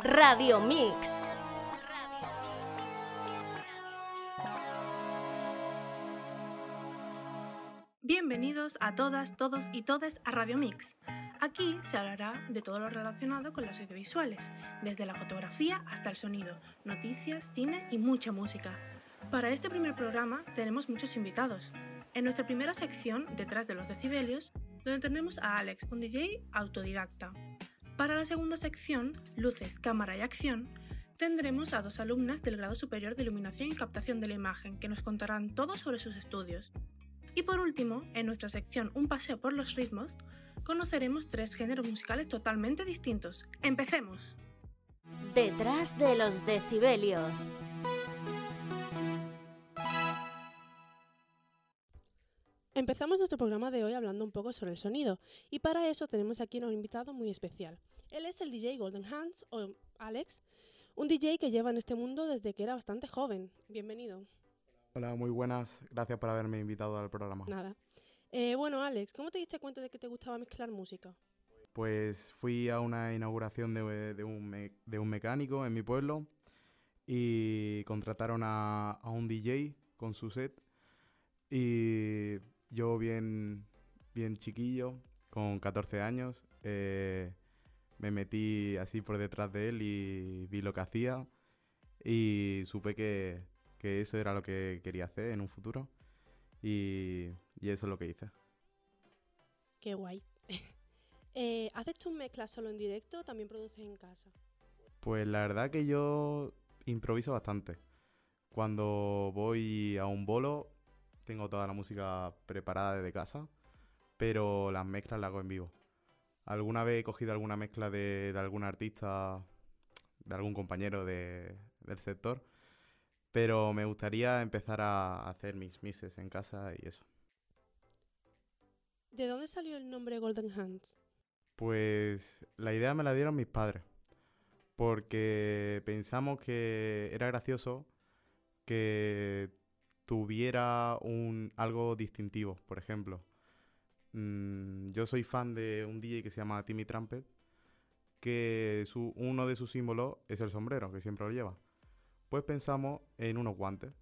Radio Mix. Bienvenidos a todas, todos y todes a Radio Mix. Aquí se hablará de todo lo relacionado con las audiovisuales, desde la fotografía hasta el sonido, noticias, cine y mucha música. Para este primer programa tenemos muchos invitados. En nuestra primera sección, detrás de los decibelios, donde tenemos a Alex, un DJ autodidacta. Para la segunda sección, luces, cámara y acción, tendremos a dos alumnas del grado superior de iluminación y captación de la imagen que nos contarán todo sobre sus estudios. Y por último, en nuestra sección Un paseo por los ritmos, conoceremos tres géneros musicales totalmente distintos. ¡Empecemos! Detrás de los decibelios. Empezamos nuestro programa de hoy hablando un poco sobre el sonido y para eso tenemos aquí a un invitado muy especial. Él es el DJ Golden Hands o Alex, un DJ que lleva en este mundo desde que era bastante joven. Bienvenido. Hola, muy buenas. Gracias por haberme invitado al programa. Nada. Eh, bueno, Alex, ¿cómo te diste cuenta de que te gustaba mezclar música? Pues fui a una inauguración de, un, mecánico en mi pueblo y contrataron a, a un DJ con su set y yo bien, bien chiquillo, con 14 años, eh, me metí así por detrás de él y vi lo que hacía y supe que, eso era lo que quería hacer en un futuro y, eso es lo que hice. Qué guay. eh, ¿Haces tus mezclas solo en directo o también produces en casa? Pues la verdad que yo improviso bastante. Cuando voy a un bolo tengo toda la música preparada desde casa, pero las mezclas las hago en vivo. Alguna vez he cogido alguna mezcla de, algún artista, de algún compañero del sector, pero me gustaría empezar a hacer mis mixes en casa y eso. ¿De dónde salió el nombre Golden Hands? Pues la idea me la dieron mis padres, porque pensamos que era gracioso que tuviera un, algo distintivo, por ejemplo. Mm, yo soy fan de un DJ que se llama Timmy Trumpet, que su, uno de sus símbolos es el sombrero, que siempre lo lleva. Pues pensamos en unos guantes.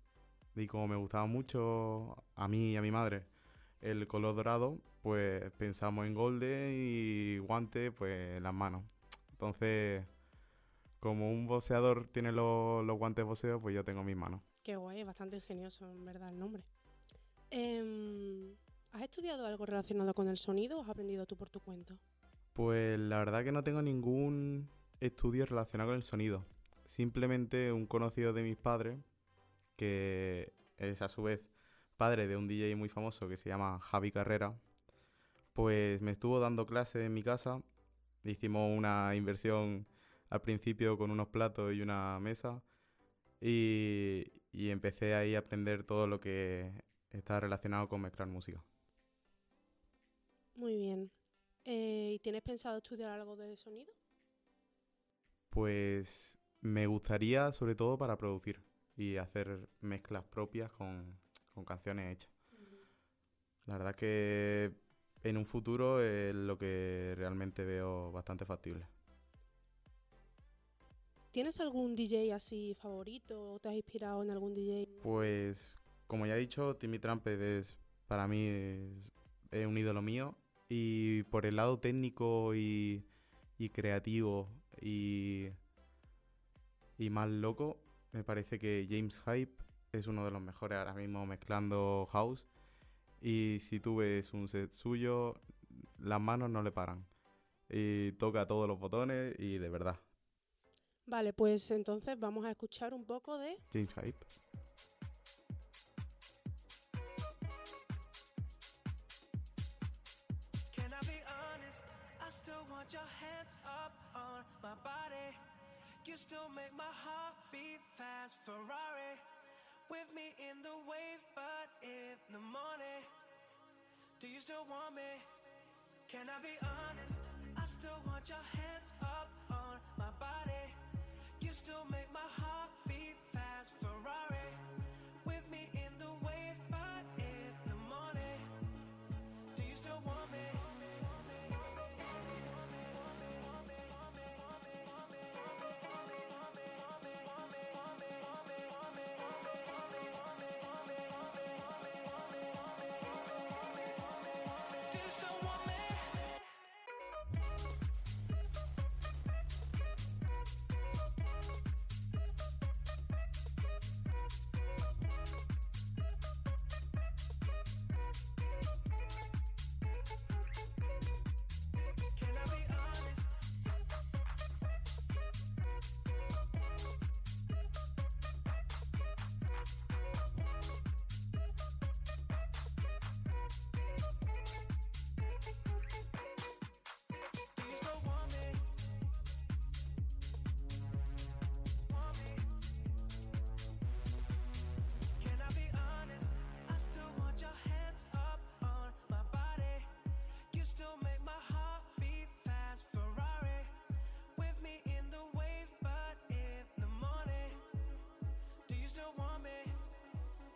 Y como me gustaba mucho a mí y a mi madre el color dorado, pues pensamos en golden y guantes pues en las manos. Entonces, como un boxeador tiene los, los guantes boxeo, pues yo tengo mis manos. Qué guay, bastante ingenioso en verdad el nombre. Em, ¿Has estudiado algo relacionado con el sonido o has aprendido tú por tu cuenta? Pues la verdad que no tengo ningún estudio relacionado con el sonido. Simplemente un conocido de mis padres, que es a su vez padre de un DJ muy famoso que se llama Javi Carrera, pues me estuvo dando clases en mi casa. Hicimos una inversión al principio con unos platos y una mesa y, empecé ahí a aprender todo lo que está relacionado con mezclar música. Muy bien. Eh, ¿Y tienes pensado estudiar algo de sonido? Pues me gustaría sobre todo para producir y hacer mezclas propias con, canciones hechas. La verdad que en un futuro es lo que realmente veo bastante factible. ¿Tienes algún DJ así favorito o te has inspirado en algún DJ? Pues, como ya he dicho, Timmy Trumpet es, para mí es, un ídolo mío. Y por el lado técnico y, creativo y, y más loco, me parece que James Hype es uno de los mejores ahora mismo mezclando house. Y si tú ves un set suyo, las manos no le paran. Y toca todos los botones y de verdad, Vale, pues entonces vamos a escuchar un poco de James Hype. Can I be honest? I still want your hands up on my body. You still make my heart beat fast. Ferrari with me in the wave, but in the morning. Do you still want me? Can I be honest? I still want your hands up still make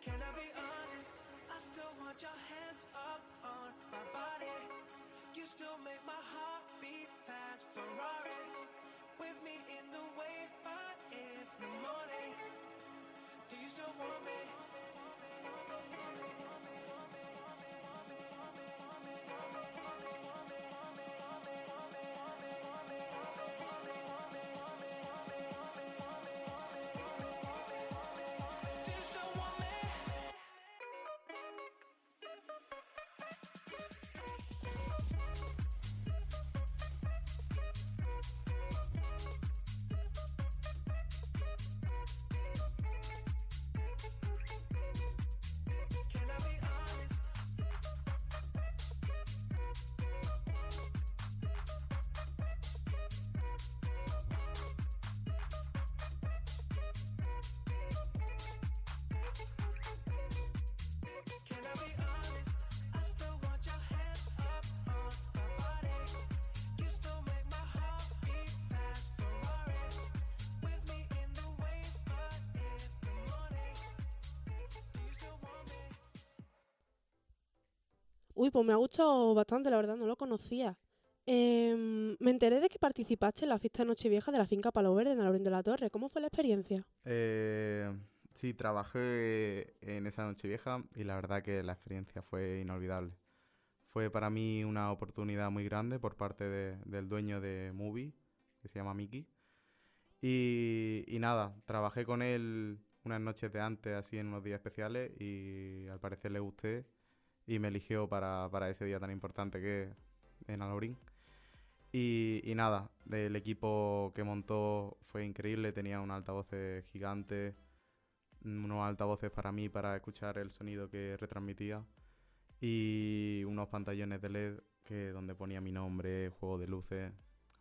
Can I be honest? I still want your hands up on my body. You still make my Uy, pues me ha gustado bastante, la verdad, no lo conocía. Em, me enteré de que participaste en la fiesta de Nochevieja de la finca Palo Verde en Alaurín de la Torre. ¿Cómo fue la experiencia? Eh, sí, trabajé en esa noche vieja y la verdad que la experiencia fue inolvidable. Fue para mí una oportunidad muy grande por parte de- del dueño de Movie, que se llama. Y, y nada, trabajé con él unas noches de antes, así en unos días especiales, y al parecer le gusté y me eligió para, para ese día tan importante que en Alaurín. Y, y nada, el equipo que montó fue increíble, tenía un altavoces gigante, unos altavoces para mí para escuchar el sonido que retransmitía y unos pantallones de LED que donde ponía mi nombre, juego de luces.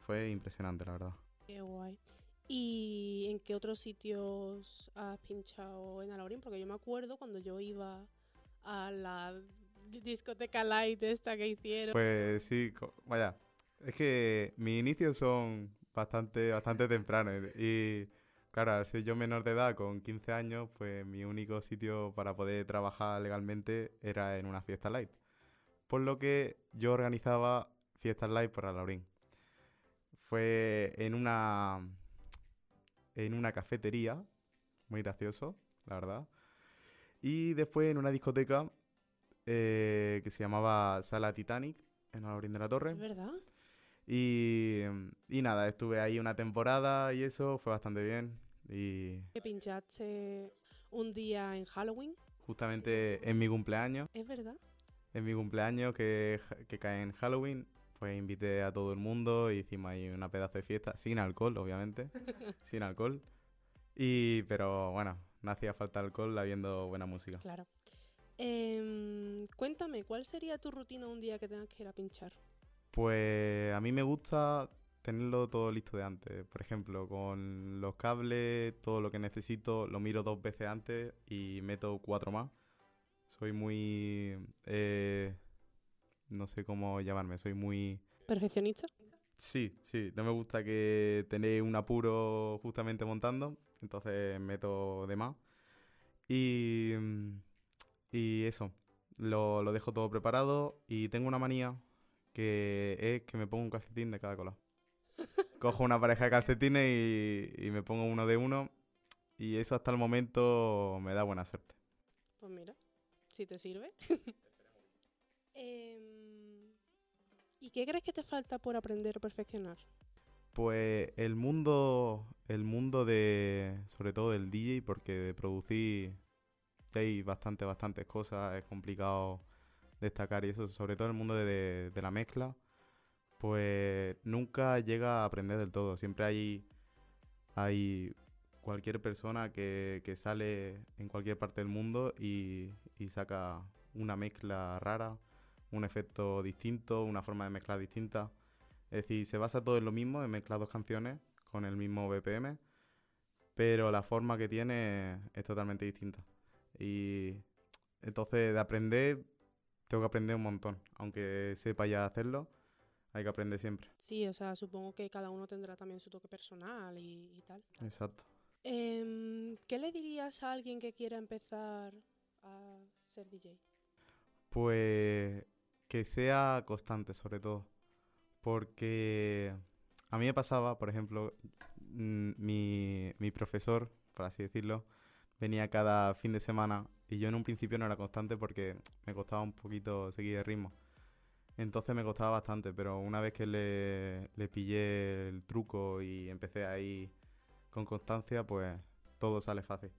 Fue impresionante, la verdad. Qué guay. ¿Y en qué otros sitios has pinchado en Alaurín? Porque yo me acuerdo cuando yo iba a la discoteca light esta que hicieron. Pues sí, vaya, es que mis inicios son bastante, bastante tempranos y claro, al yo menor de edad con 15 años, pues mi único sitio para poder trabajar legalmente era en una fiesta light. Por lo que yo organizaba fiestas light para Laurín. Fue en una en una cafetería, muy gracioso, la verdad. Y después en una discoteca eh, que se llamaba Sala Titanic, en Alaurín de la Torre. ¿Es verdad? Y, y nada, estuve ahí una temporada y eso fue bastante bien. Y pinchaste un día en Halloween. justamente en mi cumpleaños, ¿Es verdad? en mi cumpleaños que, que cae en Halloween, pues invité a todo el mundo y hicimos ahí una pedazo de fiesta, sin alcohol, obviamente, sin alcohol. Y, pero bueno, no hacía falta alcohol habiendo buena música. Claro. Em, cuéntame, ¿cuál sería tu rutina un día que tengas que ir a pinchar? Pues a mí me gusta tenerlo todo listo de antes. Por ejemplo, con los cables, todo lo que necesito, lo miro dos veces antes y meto cuatro más. Soy muy... eh, no sé cómo llamarme, soy muy... ¿Perfeccionista? Sí, sí, no me gusta que tener un apuro justamente montando, entonces meto de más. Y, mm, y eso, lo, lo dejo todo preparado y tengo una manía que es que me pongo un calcetín de cada color. Cojo una pareja de calcetines y, y me pongo uno de uno y eso hasta el momento me da buena suerte. Pues mira, si te sirve. Em, ¿Y qué crees que te falta por aprender o perfeccionar? Pues el mundo, el mundo de, sobre todo del DJ, porque de producir hay bastante, bastantes cosas, es complicado destacar y eso, sobre todo el mundo de, la mezcla, pues nunca llega a aprender del todo. Siempre hay, hay cualquier persona que, que sale en cualquier parte del mundo y, y saca una mezcla rara, un efecto distinto, una forma de mezclar distinta. Es decir, se basa todo en lo mismo, en mezclar dos canciones con el mismo BPM, pero la forma que tiene es totalmente distinta. Y entonces de aprender, tengo que aprender un montón. Aunque sepa ya hacerlo, hay que aprender siempre. Sí, o sea, supongo que cada uno tendrá también su toque personal y, y tal. Exacto. Em, ¿Qué le dirías a alguien que quiera empezar a ser DJ? Pues que sea constante, sobre todo. Porque a mí me pasaba, por ejemplo, mm, mi, mi profesor, por así decirlo, venía cada fin de semana y yo en un principio no era constante porque me costaba un poquito seguir el ritmo. Entonces me costaba bastante, pero una vez que le, le pillé el truco y empecé ahí con constancia, pues todo sale fácil.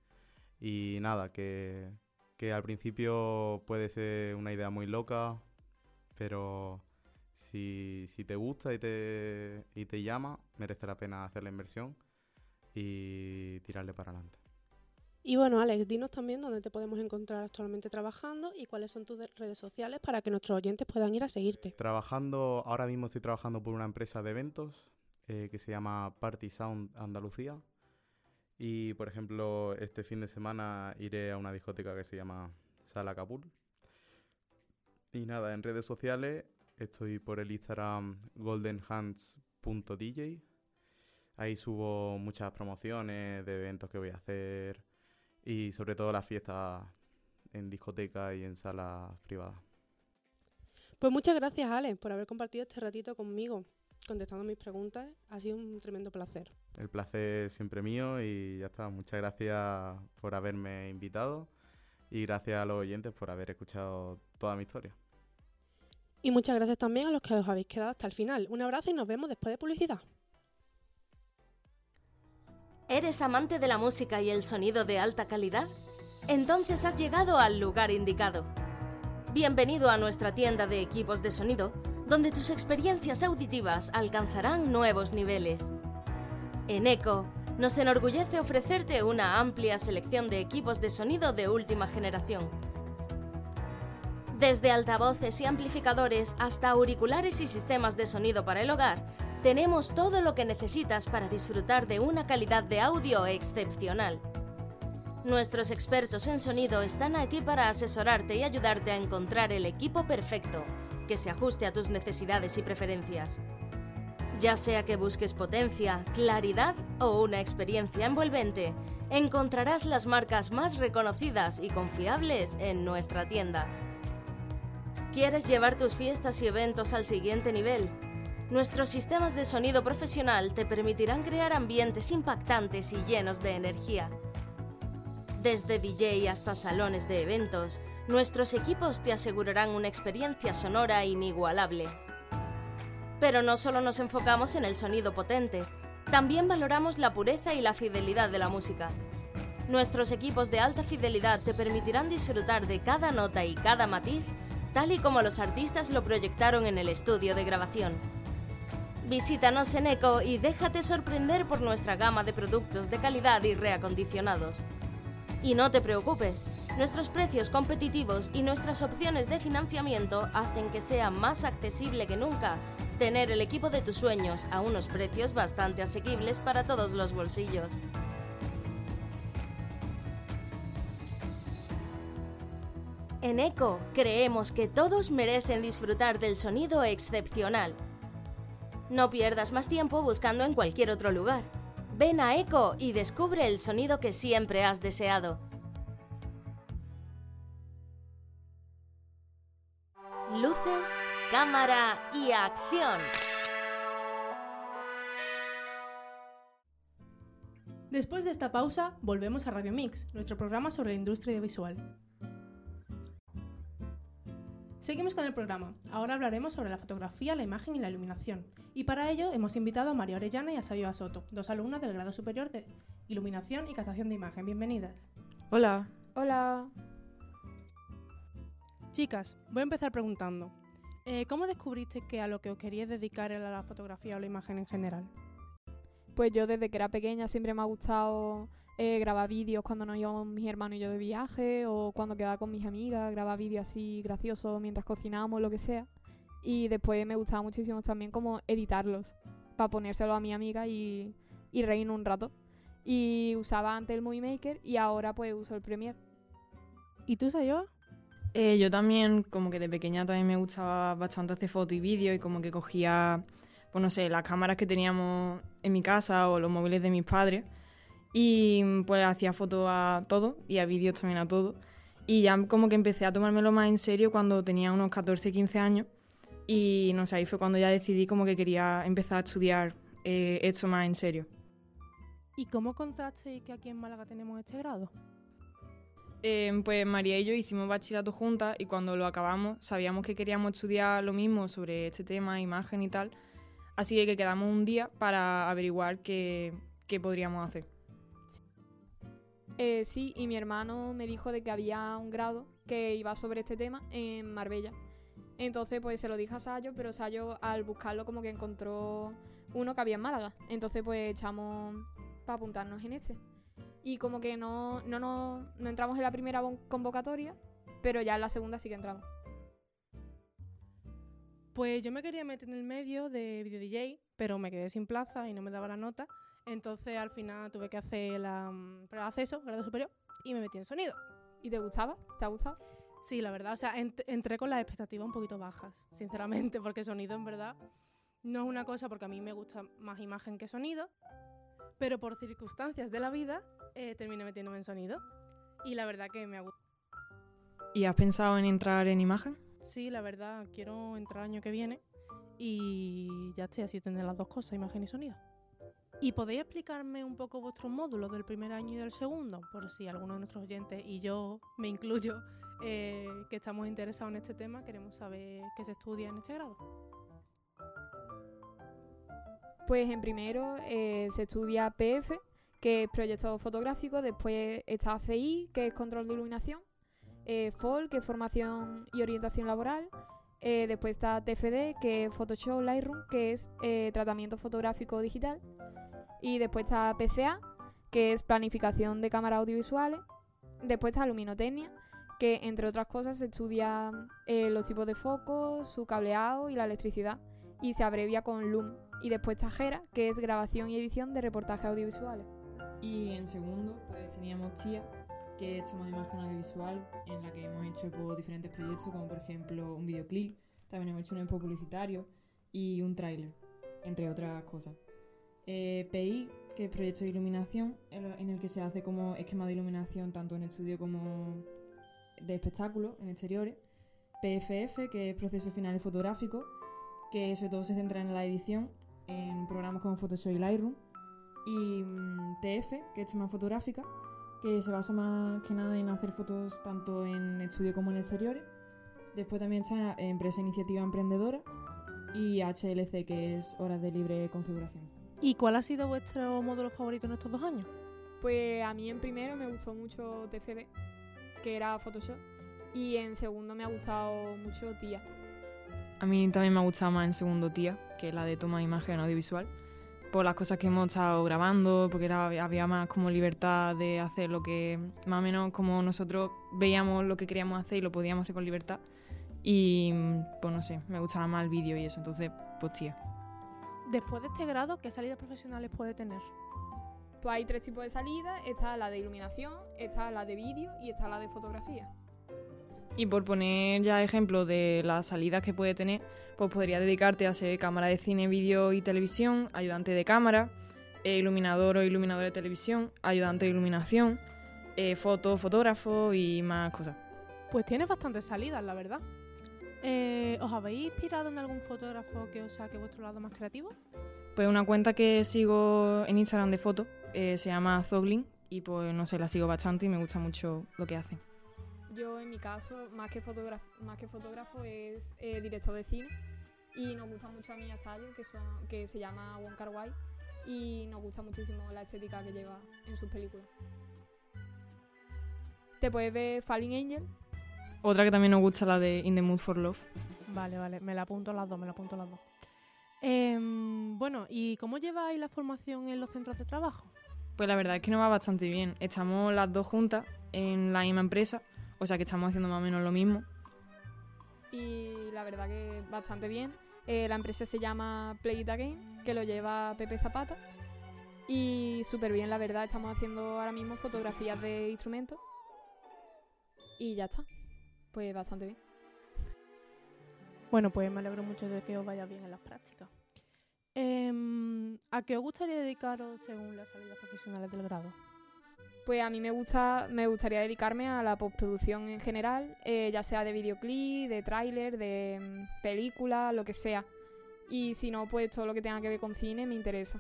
Y nada, que, que al principio puede ser una idea muy loca, pero si, si te gusta y te, y te llama, merece la pena hacer la inversión y tirarle para adelante. Y bueno, Alex, dinos también dónde te podemos encontrar actualmente trabajando y cuáles son tus de- redes sociales para que nuestros oyentes puedan ir a seguirte. Trabajando, ahora mismo estoy trabajando por una empresa de eventos eh, que se llama Party Sound Andalucía. Y por ejemplo, este fin de semana iré a una discoteca que se llama Sala Kabul. Y nada, en redes sociales estoy por el Instagram goldenhands.dj. Ahí subo muchas promociones de eventos que voy a hacer y sobre todo las fiestas en discoteca y en salas privadas. Pues muchas gracias, Alex, por haber compartido este ratito conmigo, contestando mis preguntas. Ha sido un tremendo placer. El placer es siempre mío y ya está. Muchas gracias por haberme invitado y gracias a los oyentes por haber escuchado toda mi historia. Y muchas gracias también a los que os habéis quedado hasta el final. Un abrazo y nos vemos después de publicidad. ¿Eres amante de la música y el sonido de alta calidad? Entonces has llegado al lugar indicado. Bienvenido a nuestra tienda de equipos de sonido, donde tus experiencias auditivas alcanzarán nuevos niveles. En ECO, nos enorgullece ofrecerte una amplia selección de equipos de sonido de última generación. Desde altavoces y amplificadores hasta auriculares y sistemas de sonido para el hogar, tenemos todo lo que necesitas para disfrutar de una calidad de audio excepcional. Nuestros expertos en sonido están aquí para asesorarte y ayudarte a encontrar el equipo perfecto que se ajuste a tus necesidades y preferencias. Ya sea que busques potencia, claridad o una experiencia envolvente, encontrarás las marcas más reconocidas y confiables en nuestra tienda. ¿Quieres llevar tus fiestas y eventos al siguiente nivel? Nuestros sistemas de sonido profesional te permitirán crear ambientes impactantes y llenos de energía. Desde DJ hasta salones de eventos, nuestros equipos te asegurarán una experiencia sonora inigualable. Pero no solo nos enfocamos en el sonido potente, también valoramos la pureza y la fidelidad de la música. Nuestros equipos de alta fidelidad te permitirán disfrutar de cada nota y cada matiz, tal y como los artistas lo proyectaron en el estudio de grabación. Visítanos en ECO y déjate sorprender por nuestra gama de productos de calidad y reacondicionados. Y no te preocupes, nuestros precios competitivos y nuestras opciones de financiamiento hacen que sea más accesible que nunca tener el equipo de tus sueños a unos precios bastante asequibles para todos los bolsillos. En ECO creemos que todos merecen disfrutar del sonido excepcional. No pierdas más tiempo buscando en cualquier otro lugar. Ven a ECO y descubre el sonido que siempre has deseado. Luces, cámara y acción. Después de esta pausa, volvemos a Radio Mix, nuestro programa sobre la industria audiovisual. Seguimos con el programa. Ahora hablaremos sobre la fotografía, la imagen y la iluminación. Y para ello hemos invitado a María Orellana y a Sayo Asoto, dos alumnas del grado superior de Iluminación y Captación de Imagen. Bienvenidas. Hola. Hola. Chicas, voy a empezar preguntando. eh, ¿Cómo descubriste que a lo que os queríais dedicar era la fotografía o la imagen en general? Pues yo desde que era pequeña siempre me ha gustado eh, grabar vídeos cuando nos íbamos mis hermanos y yo de viaje o cuando quedaba con mis amigas, grabar vídeos así graciosos mientras cocinábamos, lo que sea. Y después me gustaba muchísimo también como editarlos para ponérselo a mi amiga y, y reírnos un rato. Y usaba antes el Movie Maker y ahora pues uso el Premiere. ¿Y tú, Sayoa? Eh, yo también, como que de pequeña también me gustaba bastante hacer fotos y vídeos y como que cogía, pues no sé, las cámaras que teníamos en mi casa o los móviles de mis padres y pues hacía fotos a todo y a vídeos también a todo. Y ya como que empecé a tomármelo más en serio cuando tenía unos 14, 15 años. Y no sé, ahí fue cuando ya decidí como que quería empezar a estudiar eh, esto más en serio. ¿Y cómo contrasteis que aquí en Málaga tenemos este grado? Eh, pues María y yo hicimos bachillerato juntas y cuando lo acabamos sabíamos que queríamos estudiar lo mismo sobre este tema, imagen y tal. Así que quedamos un día para averiguar qué, qué podríamos hacer. Eh, sí, y mi hermano me dijo de que había un grado que iba sobre este tema en Marbella. Entonces, pues se lo dije a Sayo, pero Sayo al buscarlo como que encontró uno que había en Málaga. Entonces, pues echamos para apuntarnos en este. Y como que no, no, no, no entramos en la primera convocatoria, pero ya en la segunda sí que entramos. Pues yo me quería meter en el medio de video DJ, pero me quedé sin plaza y no me daba la nota. Entonces al final tuve que hacer la mm, prueba de acceso, grado superior, y me metí en sonido. ¿Y te gustaba? ¿Te ha gustado? Sí, la verdad, o sea, ent- entré con las expectativas un poquito bajas, sinceramente, porque sonido en verdad no es una cosa porque a mí me gusta más imagen que sonido, pero por circunstancias de la vida eh, terminé metiéndome en sonido. Y la verdad que me ha gustado. ¿Y has pensado en entrar en imagen? Sí, la verdad, quiero entrar el año que viene y ya estoy así tener las dos cosas, imagen y sonido. ¿Y podéis explicarme un poco vuestros módulos del primer año y del segundo? Por si alguno de nuestros oyentes, y yo me incluyo, eh, que estamos interesados en este tema, queremos saber qué se estudia en este grado. Pues en primero eh, se estudia PF, que es proyecto fotográfico, después está CI, que es control de iluminación, eh, FOL, que es formación y orientación laboral, eh, después está TFD, que es Photoshop Lightroom, que es eh, tratamiento fotográfico digital, y después está PCA, que es planificación de cámaras audiovisuales, después está luminotecnia, que entre otras cosas estudia eh, los tipos de focos, su cableado y la electricidad, y se abrevia con LUM. Y después está Jera, que es grabación y edición de reportajes audiovisuales. Y en segundo, pues teníamos TIA, que de imagen audiovisual, en la que hemos hecho pues, diferentes proyectos, como por ejemplo un videoclip, también hemos hecho un spot publicitario y un tráiler, entre otras cosas. Eh, PI, que es proyecto de iluminación, en el- que se hace como esquema de iluminación tanto en estudio como de espectáculos, en exteriores. PFF, que es proceso final fotográfico, que sobre todo se centra en la edición en programas como Photoshop y Lightroom y mm, TF, que es toma fotográfica, que se basa más que nada en hacer fotos tanto en estudio como en exteriores. Después también está Empresa Iniciativa Emprendedora y HLC, que es Horas de Libre Configuración. ¿Y cuál ha sido vuestro módulo favorito en estos dos años? Pues a mí en primero me gustó mucho TFD, que era Photoshop. Y en segundo me ha gustado mucho TIA. A mí también me ha gustado más en segundo tía, que la de toma de imagen audiovisual, por las cosas que hemos estado grabando, porque era, había más como libertad de hacer lo que, más o menos como nosotros veíamos lo que queríamos hacer y lo podíamos hacer con libertad. Y pues no sé, me gustaba más el vídeo y eso, entonces pues tía. Después de este grado, ¿qué salidas profesionales puede tener? Pues hay tres tipos de salidas. Está la de iluminación, está la de vídeo y está la de fotografía. Y por poner ya ejemplos de las salidas que puede tener, pues podría dedicarte a ser cámara de cine, vídeo y televisión, ayudante de cámara, eh, iluminador o iluminador de televisión, ayudante de iluminación, eh, foto, fotógrafo y más cosas. Pues tienes bastantes salidas, la verdad. Eh, ¿Os habéis inspirado en algún fotógrafo que os saque vuestro lado más creativo? Pues una cuenta que sigo en Instagram de fotos eh, se llama Zoglin y pues no sé, la sigo bastante y me gusta mucho lo que hace. Yo en mi caso, más que fotógrafo, más que fotógrafo es eh, director de cine. Y nos gusta mucho a mí y a Sayo, que, son, que se llama Wong Kar Wai. Y nos gusta muchísimo la estética que lleva en sus películas. Te puedes ver Falling Angel, Otra que también nos gusta la de In the Mood for Love. Vale, vale, me la apunto las dos, me la apunto las dos. Em, bueno, ¿y cómo lleváis la formación en los centros de trabajo? Pues la verdad es que nos va bastante bien. Estamos las dos juntas en la misma empresa, o sea que estamos haciendo más o menos lo mismo. y la verdad que bastante bien. Eh, la empresa se llama Play It Again, que lo lleva Pepe Zapata. Y súper bien, la verdad. Estamos haciendo ahora mismo fotografías de instrumentos. Y ya está. Pues bastante bien. Bueno, pues me alegro mucho de que os vaya bien en las prácticas. Em, ¿A qué os gustaría dedicaros según las salidas profesionales del grado? Pues a mí me gusta, me gustaría dedicarme a la postproducción en general, eh, ya sea de videoclip, de tráiler, de mm, película, lo que sea. Y si no, pues todo lo que tenga que ver con cine me interesa.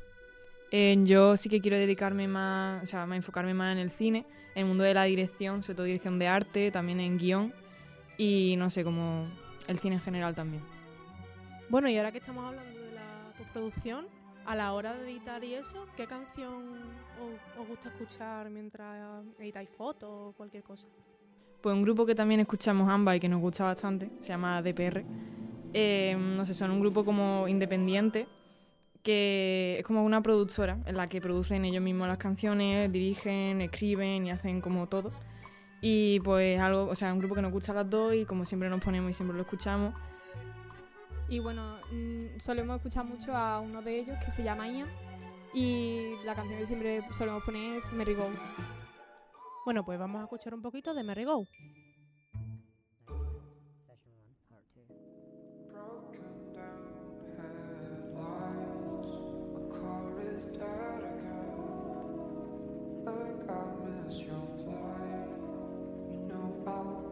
Eh, yo sí que quiero dedicarme más, o sea, más enfocarme más en el cine, en el mundo de la dirección, sobre todo dirección de arte, también en guion y no sé, como el cine en general también. Bueno, y ahora que estamos hablando de la postproducción, a la hora de editar y eso, ¿qué canción os, gusta escuchar mientras editáis fotos o cualquier cosa? Pues un grupo que también escuchamos ambas y que nos gusta bastante, se llama DPR. Eh, no sé, son un grupo como independiente que es como una productora en la que producen ellos mismos las canciones, dirigen, escriben y hacen como todo. Y pues algo, o sea, un grupo que nos gusta a las dos y como siempre nos ponemos y siempre lo escuchamos. Y bueno, mm, solemos escuchar mucho a uno de ellos que se llama Ian. Y la canción que siempre solemos poner es Merry Go. Bueno, pues vamos a escuchar un poquito de Merry Go. Like I missed your flight. You know how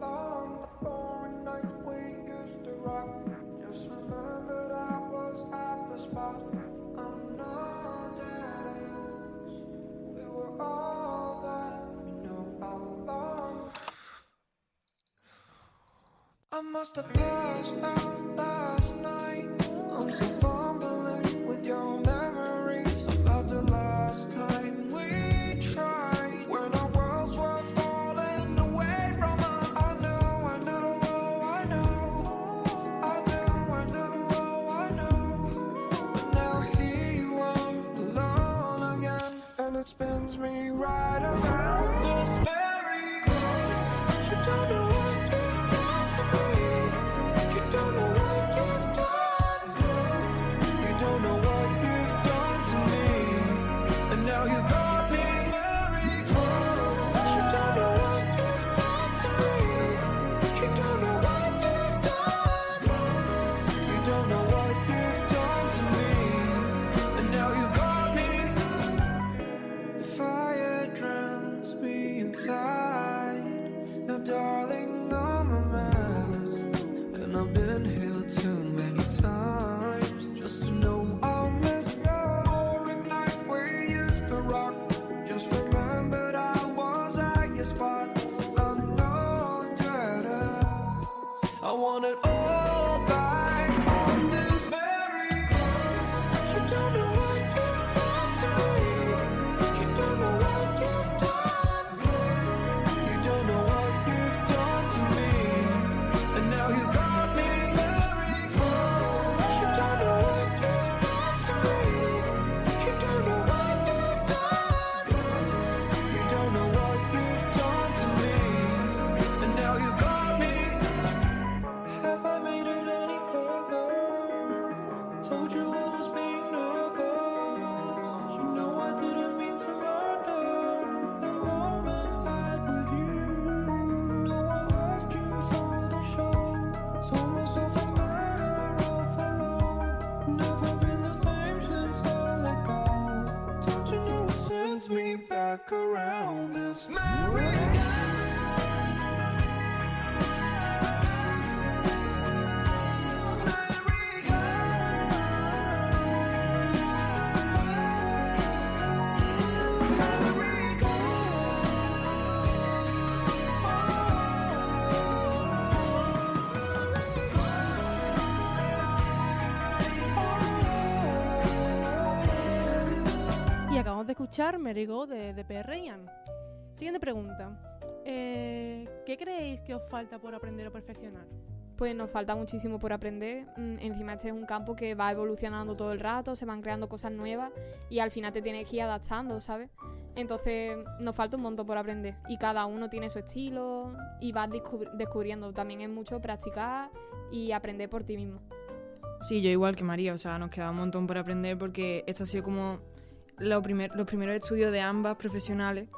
I must have passed out last night. I'm still fumbling escuchar Merry Go de, de PR Ian. Siguiente pregunta. Eh, ¿Qué creéis que os falta por aprender o perfeccionar? Pues nos falta muchísimo por aprender. Mm, Encima este es un campo que va evolucionando todo el rato, se van creando cosas nuevas y al final te tienes que ir adaptando, ¿sabes? Entonces nos falta un montón por aprender y cada uno tiene su estilo y vas descubri- descubriendo. También es mucho practicar y aprender por ti mismo. Sí, yo igual que María, o sea, nos queda un montón por aprender porque esto ha sido como lo primer- los primeros estudios de ambas profesionales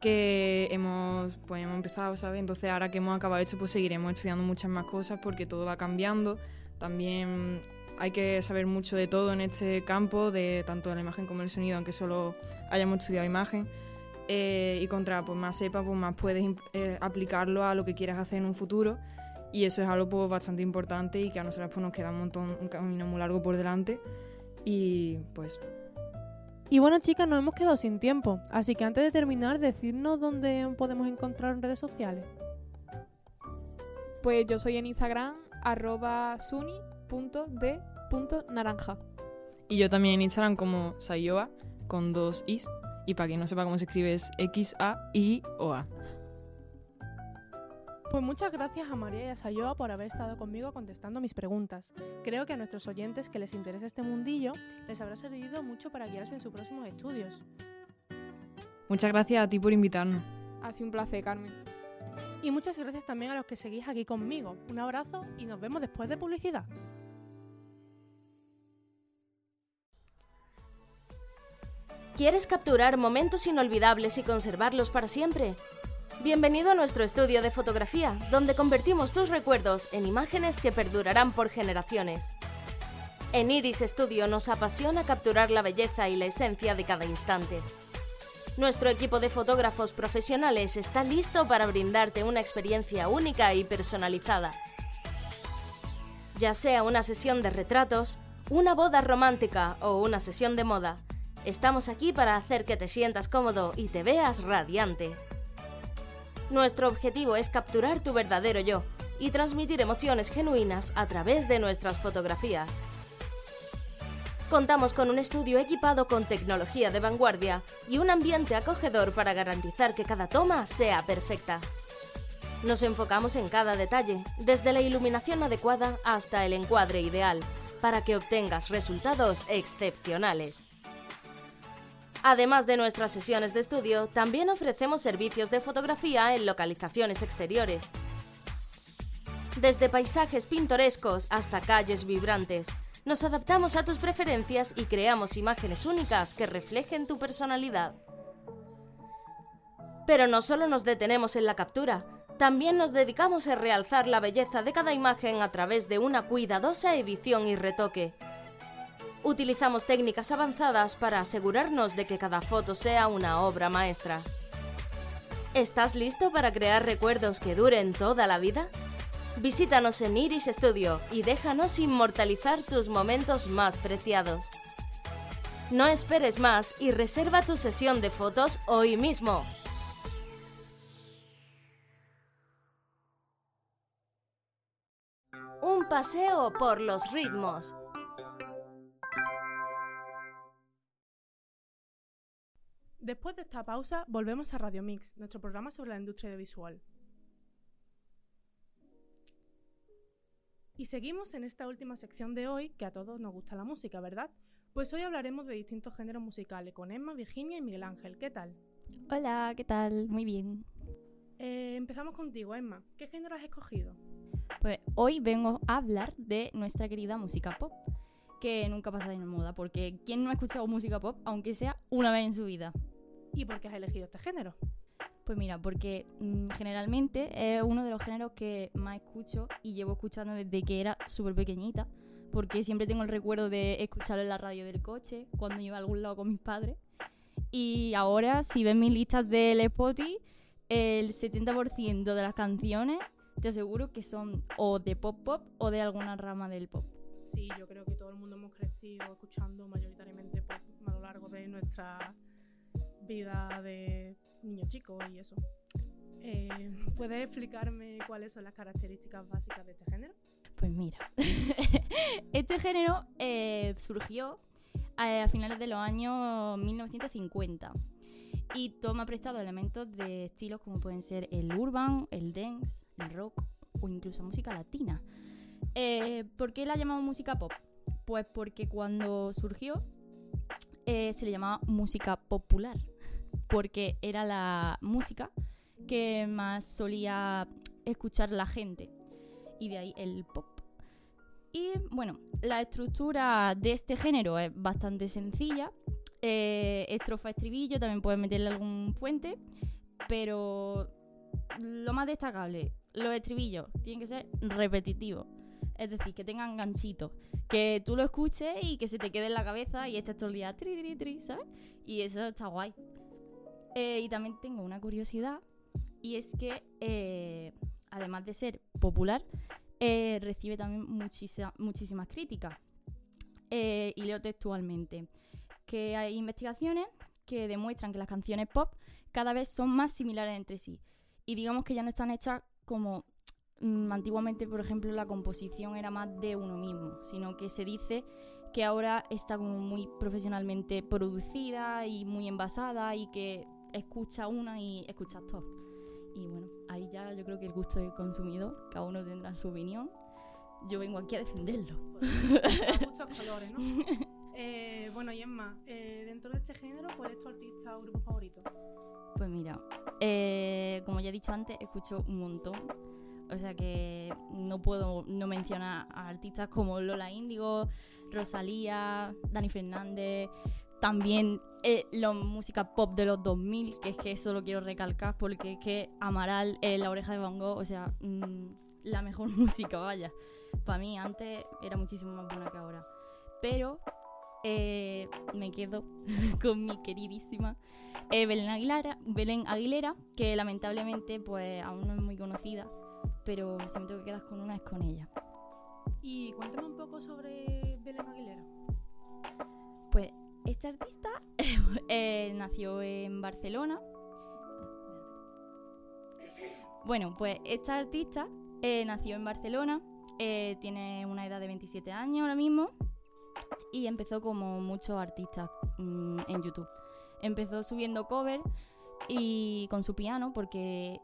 que hemos, pues, hemos empezado, ¿sabes? Entonces ahora que hemos acabado esto, pues seguiremos estudiando muchas más cosas porque todo va cambiando. También hay que saber mucho de todo en este campo, de tanto de la imagen como el sonido, aunque solo hayamos estudiado imagen. eh, y contra pues, más sepas, pues más puedes eh, aplicarlo a lo que quieras hacer en un futuro. Y eso es algo pues, bastante importante y que a nosotras pues, nos queda un montón, un camino muy largo por delante. Y pues Y bueno, chicas, nos hemos quedado sin tiempo, así que antes de terminar, decirnos dónde podemos encontrar en redes sociales. Pues yo soy en Instagram, arroba suni.d.naranja. Y yo también en Instagram como Sayoa, con dos is. Y para quien no sepa cómo se escribe es X-A-I-O-A. Pues muchas gracias a María y a Sayoa por haber estado conmigo contestando mis preguntas. Creo que a nuestros oyentes que les interesa este mundillo les habrá servido mucho para guiarse en sus próximos estudios. Muchas gracias a ti por invitarnos. Ha sido un placer, Carmen. Y muchas gracias también a los que seguís aquí conmigo. Un abrazo y nos vemos después de publicidad. ¿Quieres capturar momentos inolvidables y conservarlos para siempre? Bienvenido a nuestro estudio de fotografía, donde convertimos tus recuerdos en imágenes que perdurarán por generaciones. En Iris Studio nos apasiona capturar la belleza y la esencia de cada instante. Nuestro equipo de fotógrafos profesionales está listo para brindarte una experiencia única y personalizada. Ya sea una sesión de retratos, una boda romántica o una sesión de moda, estamos aquí para hacer que te sientas cómodo y te veas radiante. Nuestro objetivo es capturar tu verdadero yo y transmitir emociones genuinas a través de nuestras fotografías. Contamos con un estudio equipado con tecnología de vanguardia y un ambiente acogedor para garantizar que cada toma sea perfecta. Nos enfocamos en cada detalle, desde la iluminación adecuada hasta el encuadre ideal, para que obtengas resultados excepcionales. Además de nuestras sesiones de estudio, también ofrecemos servicios de fotografía en localizaciones exteriores. Desde paisajes pintorescos hasta calles vibrantes, nos adaptamos a tus preferencias y creamos imágenes únicas que reflejen tu personalidad. Pero no solo nos detenemos en la captura, también nos dedicamos a realzar la belleza de cada imagen a través de una cuidadosa edición y retoque. Utilizamos técnicas avanzadas para asegurarnos de que cada foto sea una obra maestra. ¿Estás listo para crear recuerdos que duren toda la vida? Visítanos en Iris Studio y déjanos inmortalizar tus momentos más preciados. No esperes más y reserva tu sesión de fotos hoy mismo. Un paseo por los ritmos. Después de esta pausa, volvemos a Radio Mix, nuestro programa sobre la industria audiovisual. Y seguimos en esta última sección de hoy, que a todos nos gusta la música, ¿verdad? Pues hoy hablaremos de distintos géneros musicales con Emma, Virginia y Miguel Ángel. ¿Qué tal? Hola, ¿qué tal? Muy bien. Eh, empezamos contigo, Emma. ¿Qué género has escogido? Pues hoy vengo a hablar de nuestra querida música pop, que nunca pasa de moda, porque ¿quién no ha escuchado música pop, aunque sea una vez en su vida? ¿Y por qué has elegido este género? Pues mira, porque mm, generalmente es uno de los géneros que más escucho y llevo escuchando desde que era súper pequeñita, porque siempre tengo el recuerdo de escucharlo en la radio del coche, cuando iba a algún lado con mis padres. Y ahora, si ves mis listas del Spotify, el 70% de las canciones te aseguro que son o de pop pop o de alguna rama del pop. Sí, yo creo que todo el mundo hemos crecido escuchando mayoritariamente pop a lo largo de nuestra vida de niño chico y eso. Eh, ¿Puedes explicarme cuáles son las características básicas de este género? Pues mira, este género eh, surgió eh, a finales de los años 1950 y toma prestado elementos de estilos como pueden ser el urban, el dance, el rock o incluso música latina. Eh, ¿Por qué la llamamos música pop? Pues porque cuando surgió se le llamaba música popular, porque era la música que más solía escuchar la gente y de ahí el pop. Y bueno, la estructura de este género es bastante sencilla. Eh, estrofa, estribillo, también puedes meterle algún puente, pero lo más destacable, los estribillos tienen que ser repetitivos. Es decir, que tengan ganchitos. Que tú lo escuches y que se te quede en la cabeza y estés todo el día tri, tri, tri, ¿sabes? Y eso está guay. Eh, y también tengo una curiosidad, y es que, eh, además de ser popular, eh, recibe también muchísima- muchísimas críticas. Y leo textualmente que hay investigaciones que demuestran que las canciones pop cada vez son más similares entre sí. Y digamos que ya no están hechas como mm, antiguamente, por ejemplo, la composición era más de uno mismo, sino que se dice que ahora está como muy profesionalmente producida y muy envasada y que escucha una y escuchas todo. Y bueno, ahí ya yo creo que el gusto del consumidor, cada uno tendrá su opinión. Yo vengo aquí a defenderlo. Da muchos colores, ¿no? Eh, bueno, y es más, eh, dentro de este género, ¿cuál es tu artista o grupo favorito? Pues mira, eh, como ya he dicho antes, escucho un montón. O sea que no puedo no mencionar a artistas como Lola Índigo, Rosalía, Dani Fernández, también eh, la música pop de los 2000, que es que eso lo quiero recalcar porque es que Amaral, eh, La Oreja de Van Gogh, o sea, mm, la mejor música, vaya. Para mí antes era muchísimo más buena que ahora. Pero eh, me quedo con mi queridísima eh, Belén, Aguilera, Belén Aguilera, que lamentablemente pues aún no es muy conocida, pero si me tengo que quedar con una es con ella. Y cuéntame un poco sobre Belén Aguilera. Esta artista eh, nació en Barcelona. Bueno, pues esta artista eh, nació en Barcelona, eh, tiene una edad de 27 años ahora mismo y empezó como muchos artistas mm, en YouTube. Empezó subiendo covers y con su piano porque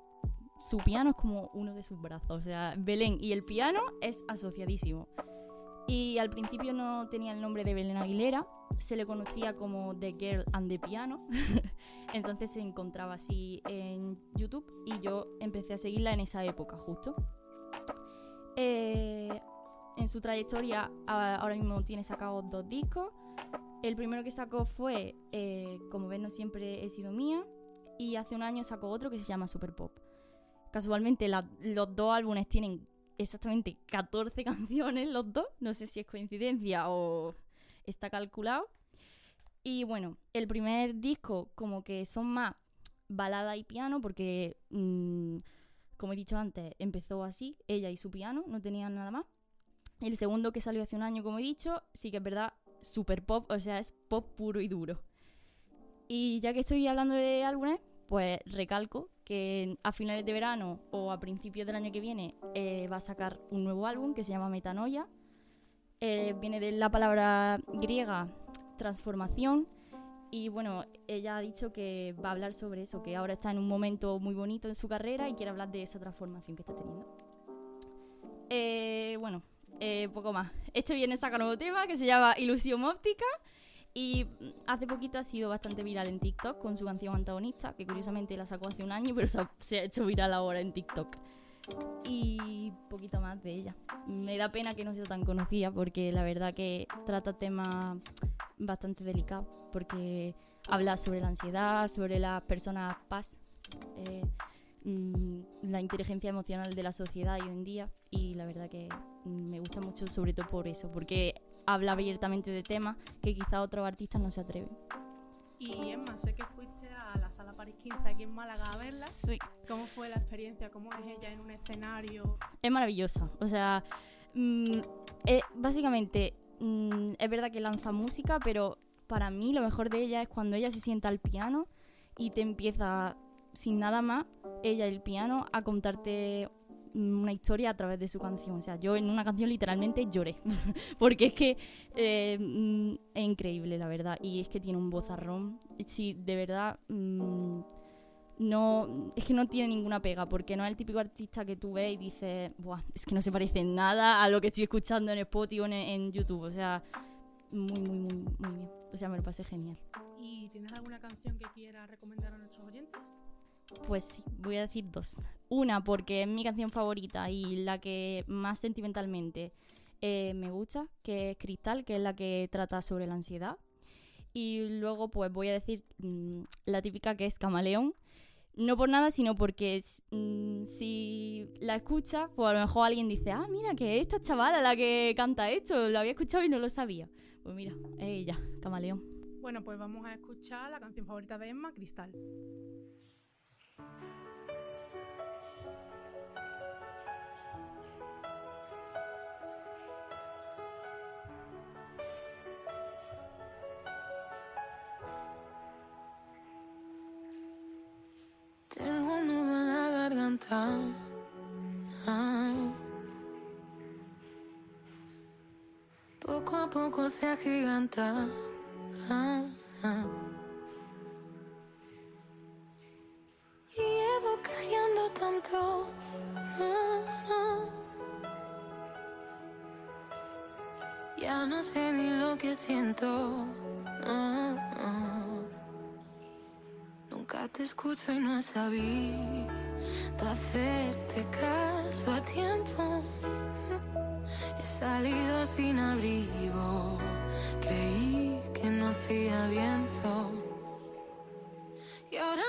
su piano es como uno de sus brazos. O sea, Belén y el piano es asociadísimo. Y al principio no tenía el nombre de Belén Aguilera, se le conocía como The Girl and the Piano. Entonces se encontraba así en YouTube y yo empecé a seguirla en esa época justo. Eh, en su trayectoria ahora mismo tiene sacados dos discos. El primero que sacó fue eh, Como ves no siempre he sido mía y hace un año sacó otro que se llama Super Pop. Casualmente los dos álbumes tienen exactamente 14 canciones los dos. No sé si es coincidencia o está calculado. Y bueno, el primer disco como que son más balada y piano porque, mm, como he dicho antes, empezó así, ella y su piano, no tenían nada más. El segundo que salió hace un año, como he dicho, sí que es verdad, super pop, o sea, es pop puro y duro. Y ya que estoy hablando de álbumes, pues recalco que a finales de verano o a principios del año que viene eh, va a sacar un nuevo álbum que se llama Metanoia. Eh, viene de la palabra griega transformación y bueno, ella ha dicho que va a hablar sobre eso, que ahora está en un momento muy bonito en su carrera y quiere hablar de esa transformación que está teniendo. Eh, bueno, eh, poco más. Este viernes saca nuevo tema que se llama Ilusión Óptica y hace poquito ha sido bastante viral en TikTok con su canción antagonista, que curiosamente la sacó hace un año, pero se ha hecho viral ahora en TikTok. Y poquito más de ella. Me da pena que no sea tan conocida porque la verdad que trata temas bastante delicados, porque habla sobre la ansiedad, sobre las personas paz, eh, mm, la inteligencia emocional de la sociedad hoy en día y la verdad que me gusta mucho sobre todo por eso, porque habla abiertamente de temas que quizá otros artistas no se atreven. Y más, sé que París 15 aquí en Málaga a verla. Sí. ¿Cómo fue la experiencia? ¿Cómo es ella en un escenario? es maravillosa. O sea, mm, eh, básicamente mm, es verdad que lanza música, pero para mí lo mejor de ella es cuando ella se sienta al piano y te empieza, sin nada más, ella y el piano, a contarte una historia a través de su canción. O sea, yo en una canción literalmente lloré, porque es que eh, mm, es increíble, la verdad. Y es que tiene un vozarrón. Sí, de verdad... mm, no es que no tiene ninguna pega porque no es el típico artista que tú ves y dices Buah, es que no se parece en nada a lo que estoy escuchando en Spotify o en, en YouTube o sea muy muy muy muy bien o sea me lo pasé genial ¿Y tienes alguna canción que quieras recomendar a nuestros oyentes? Pues sí voy a decir dos una porque es mi canción favorita y la que más sentimentalmente eh, me gusta que es Cristal que es la que trata sobre la ansiedad y luego pues voy a decir mm, la típica que es Camaleón no por nada, sino porque mm, si la escuchas, pues a lo mejor alguien dice, ah, mira, que es esta chavala la que canta esto, lo había escuchado y no lo sabía. Pues mira, es ella, Camaleón. Bueno, pues vamos a escuchar la canción favorita de Emma, Cristal. Garganta. Ay. Poco a poco se agiganta. Ah, ah. Y llevo callando tanto. Ah, ah. Ya no sé ni lo que siento. Ah, ah. Nunca te escucho y no he hacerte caso a tiempo. He salido sin abrigo, creí que no hacía viento. Y ahora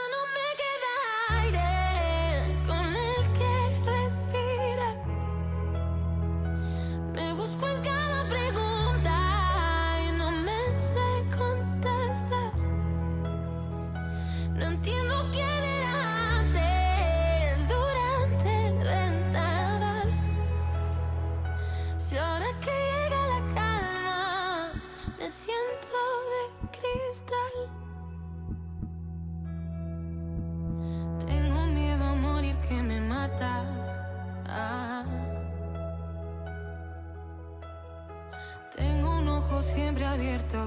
siempre abierto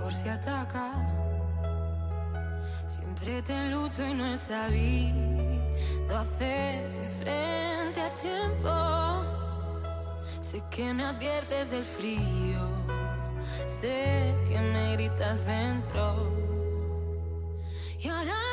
por si ataca. Siempre te lucho y no he sabido hacerte frente a tiempo. Sé que me adviertes del frío, sé que me gritas dentro. Y ahora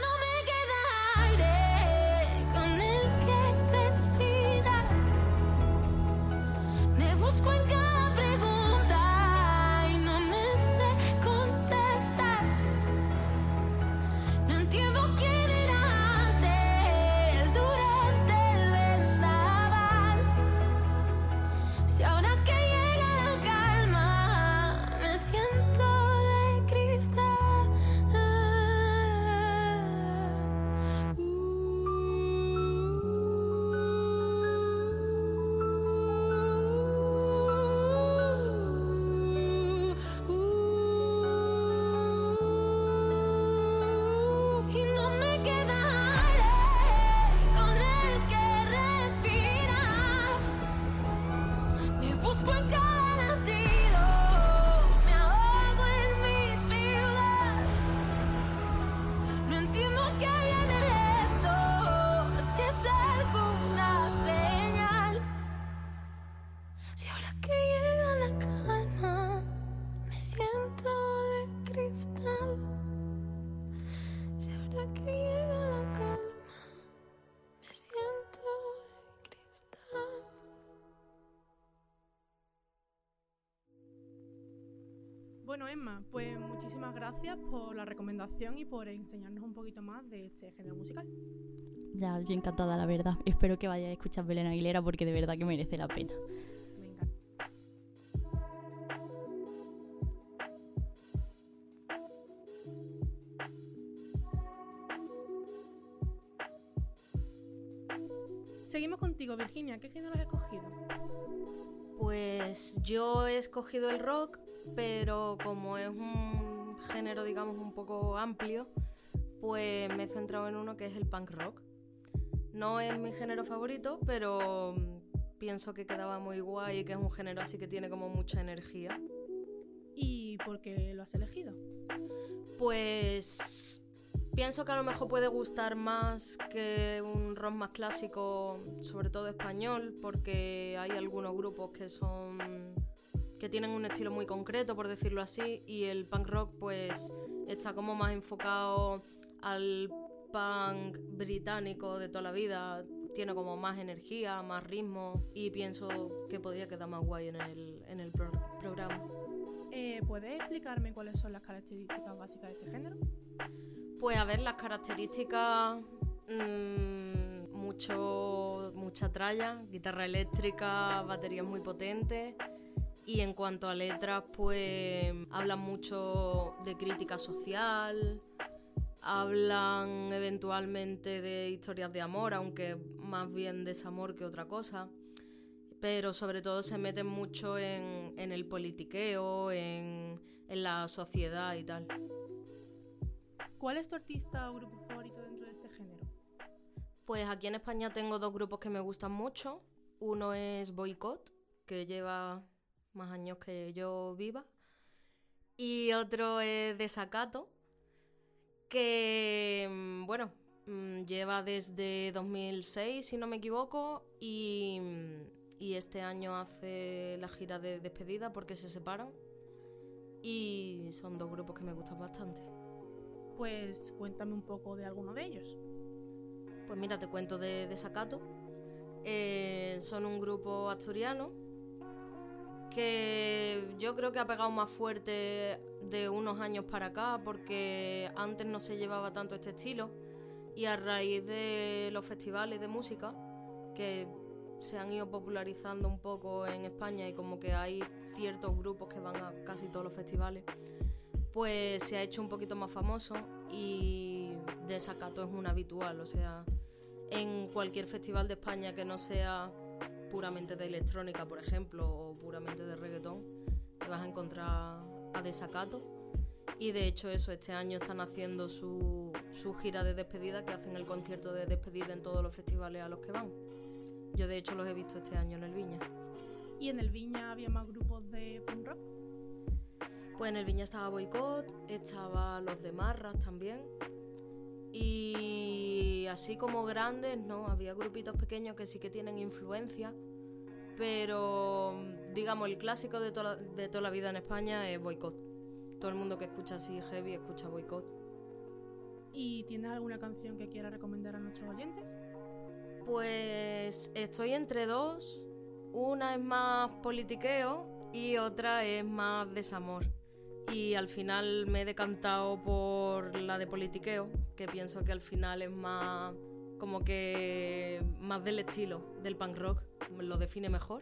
Bueno, Emma, pues muchísimas gracias por la recomendación y por enseñarnos un poquito más de este género musical. Ya, yo encantada, la verdad. Espero que vayáis a escuchar Belén Aguilera porque de verdad que merece la pena. Venga. Seguimos contigo, Virginia. ¿Qué género has escogido? Pues yo he escogido el rock, pero como es un género, digamos, un poco amplio, pues me he centrado en uno que es el punk rock. No es mi género favorito, pero mm, pienso que quedaba muy guay y que es un género así que tiene como mucha energía. ¿Y por qué lo has elegido? Pues pienso que a lo mejor puede gustar más que un rock más clásico, sobre todo español, porque hay algunos grupos que son que tienen un estilo muy concreto, por decirlo así, y el punk rock pues está como más enfocado al punk británico de toda la vida, tiene como más energía, más ritmo y pienso que podría quedar más guay en el, en el pro- programa. Eh, ¿Puedes explicarme cuáles son las características básicas de este género? Pues a ver, las características, mm, mucho, mucha tralla, guitarra eléctrica, baterías muy potentes Y en cuanto a letras, pues hablan mucho de crítica social, hablan eventualmente de historias de amor, aunque más bien desamor que otra cosa. Pero sobre todo se meten mucho en, en el politiqueo, en, en la sociedad y tal. ¿Cuál es tu artista o grupo favorito dentro de este género? Pues aquí en España tengo dos grupos que me gustan mucho. Uno es Boycott, que lleva más años que yo viva. Y otro es Desacato, que, mm, bueno, mm, lleva desde 2006, si no me equivoco, y, mm, y este año hace la gira de despedida porque se separan. Y son dos grupos que me gustan bastante. Pues cuéntame un poco de alguno de ellos. Pues mira, te cuento de Desacato. Eh, son un grupo asturiano que yo creo que ha pegado más fuerte de unos años para acá porque antes no se llevaba tanto este estilo. Y a raíz de los festivales de música que se han ido popularizando un poco en España y como que hay ciertos grupos que van a casi todos los festivales, pues se ha hecho un poquito más famoso y Desacato es un habitual, o sea, en cualquier festival de España que no sea puramente de electrónica, por ejemplo, o puramente de reggaetón, te vas a encontrar a Desacato. Y de hecho eso, este año están haciendo su, su gira de despedida, que hacen el concierto de despedida en todos los festivales a los que van. Yo de hecho los he visto este año en el Viña. ¿Y en el Viña había más grupos de punk rock? Pues en el Viña estaba Boicot, estaba los de Marras también. Y así como grandes, no, había grupitos pequeños que sí que tienen influencia. Pero digamos, el clásico de toda, de toda la vida en España es Boicot. Todo el mundo que escucha así heavy escucha Boicot. ¿Y tienes alguna canción que quieras recomendar a nuestros oyentes? Pues estoy entre dos. Una es más politiqueo y otra es más desamor. Y al final me he decantado por la de politiqueo, que pienso que al final es más como que más del estilo del punk rock, lo define mejor.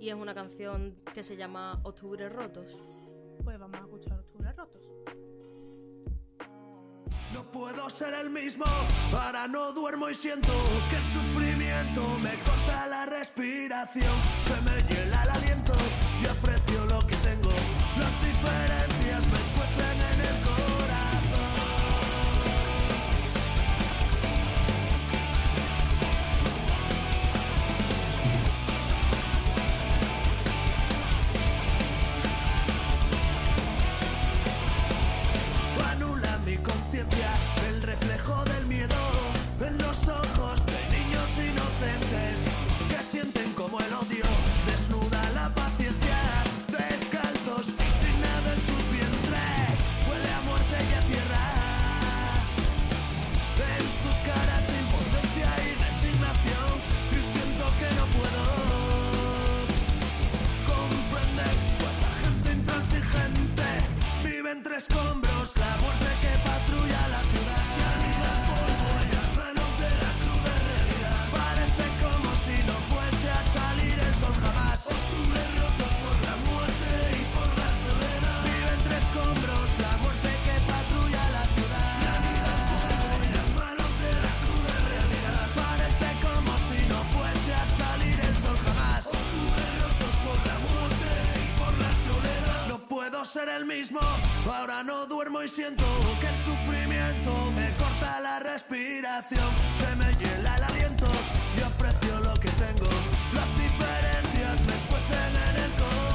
Y es una canción que se llama Octubre Rotos. Pues vamos a escuchar Octubre Rotos. No puedo ser el mismo, ahora no duermo y siento que el sufrimiento me corta la respiración, se me hiela el aliento y aprecio lo que tengo. Las diferencias ser el mismo. Ahora no duermo y siento que el sufrimiento me corta la respiración. Se me hiela el aliento y aprecio lo que tengo. Las diferencias me escuecen en el corazón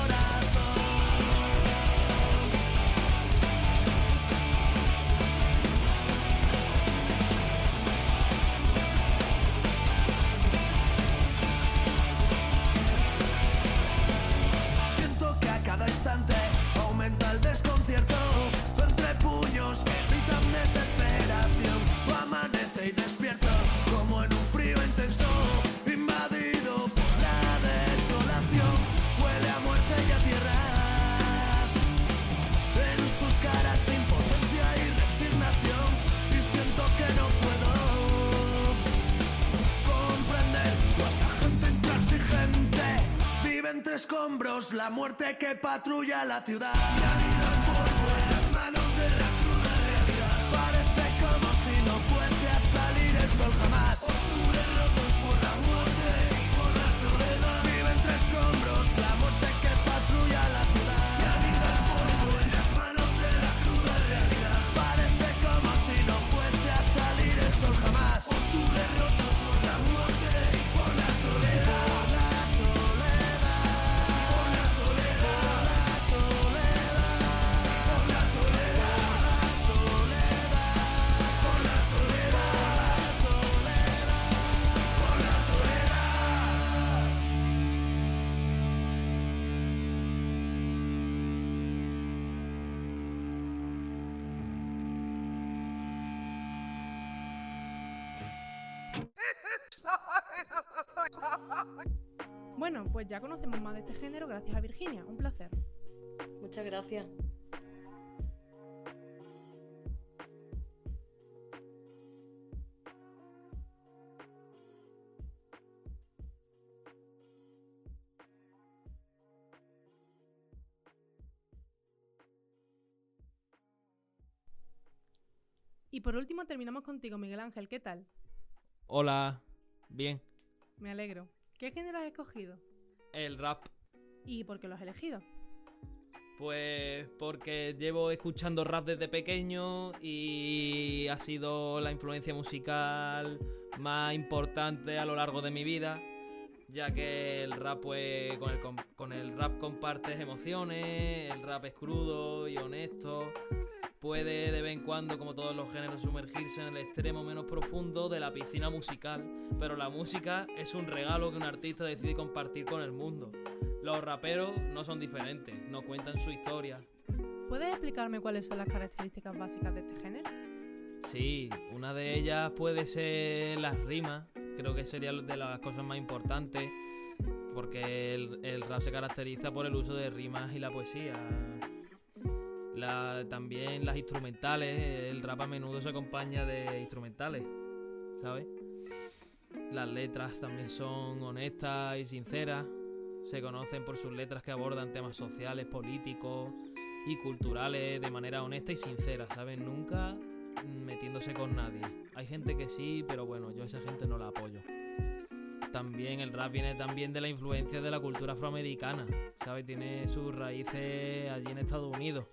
entre escombros la muerte que patrulla la ciudad. Bueno, pues ya conocemos más de este género gracias a Virginia. Un placer. Muchas gracias. Y por último terminamos contigo, Miguel Ángel. ¿Qué tal? Hola, bien. Me alegro. ¿Qué género has escogido? El rap, ¿Y por qué lo has elegido? pues porque llevo escuchando rap desde pequeño y ha sido la influencia musical más importante a lo largo de mi vida, ya que el rap pues con el, con el rap compartes emociones, el rap es crudo y honesto. Puede de vez en cuando, como todos los géneros, sumergirse en el extremo menos profundo de la piscina musical, pero la música es un regalo que un artista decide compartir con el mundo. Los raperos no son diferentes, no cuentan su historia. ¿Puedes explicarme cuáles son las características básicas de este género? Sí, una de ellas puede ser las rimas, creo que sería de las cosas más importantes, porque el, el rap se caracteriza por el uso de rimas y la poesía. La- también las instrumentales, el rap a menudo se acompaña de instrumentales, ¿sabes? Las letras también son honestas y sinceras, se conocen por sus letras que abordan temas sociales, políticos y culturales de manera honesta y sincera, ¿sabes? Nunca metiéndose con nadie. Hay gente que sí, pero bueno, yo esa gente no la apoyo. También el rap viene también de la influencia de la cultura afroamericana, ¿sabes? Tiene sus raíces allí en Estados Unidos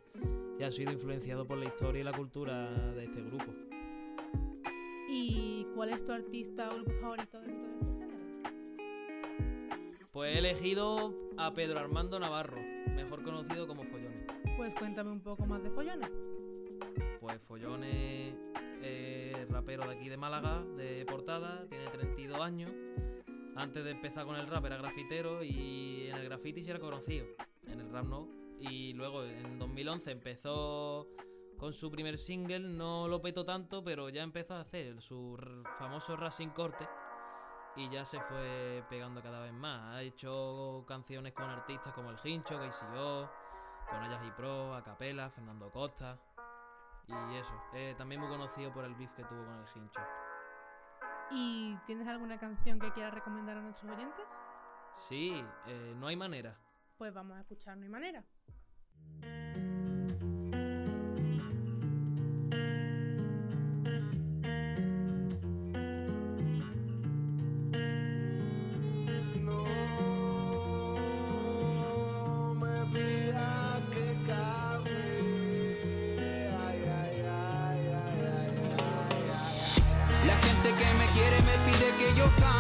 y ha sido influenciado por la historia y la cultura de este grupo. ¿Y cuál es tu artista o grupo favorito dentro de este género? Pues he elegido a Pedro Armando Navarro, mejor conocido como Follones. Pues cuéntame un poco más de Follones. Pues Follones es rapero de aquí de Málaga, de Portada, tiene 32 años. Antes de empezar con el rap era grafitero y en el graffiti sí era conocido, en el rap no. Y luego en 2011 empezó con su primer single, no lo petó tanto, pero ya empezó a hacer su famoso rap sin corte y ya se fue pegando cada vez más. Ha hecho canciones con artistas como El Hincho, KCO, con Ellas y Pro, Acapela, Fernando Costa. Y eso, eh, también muy conocido por el beef que tuvo con el Hincho. ¿Y tienes alguna canción que quieras recomendar a nuestros oyentes? Sí, eh, no hay manera. Pues vamos a escuchar No hay manera. La gente que me quiere me pide que yo cambie,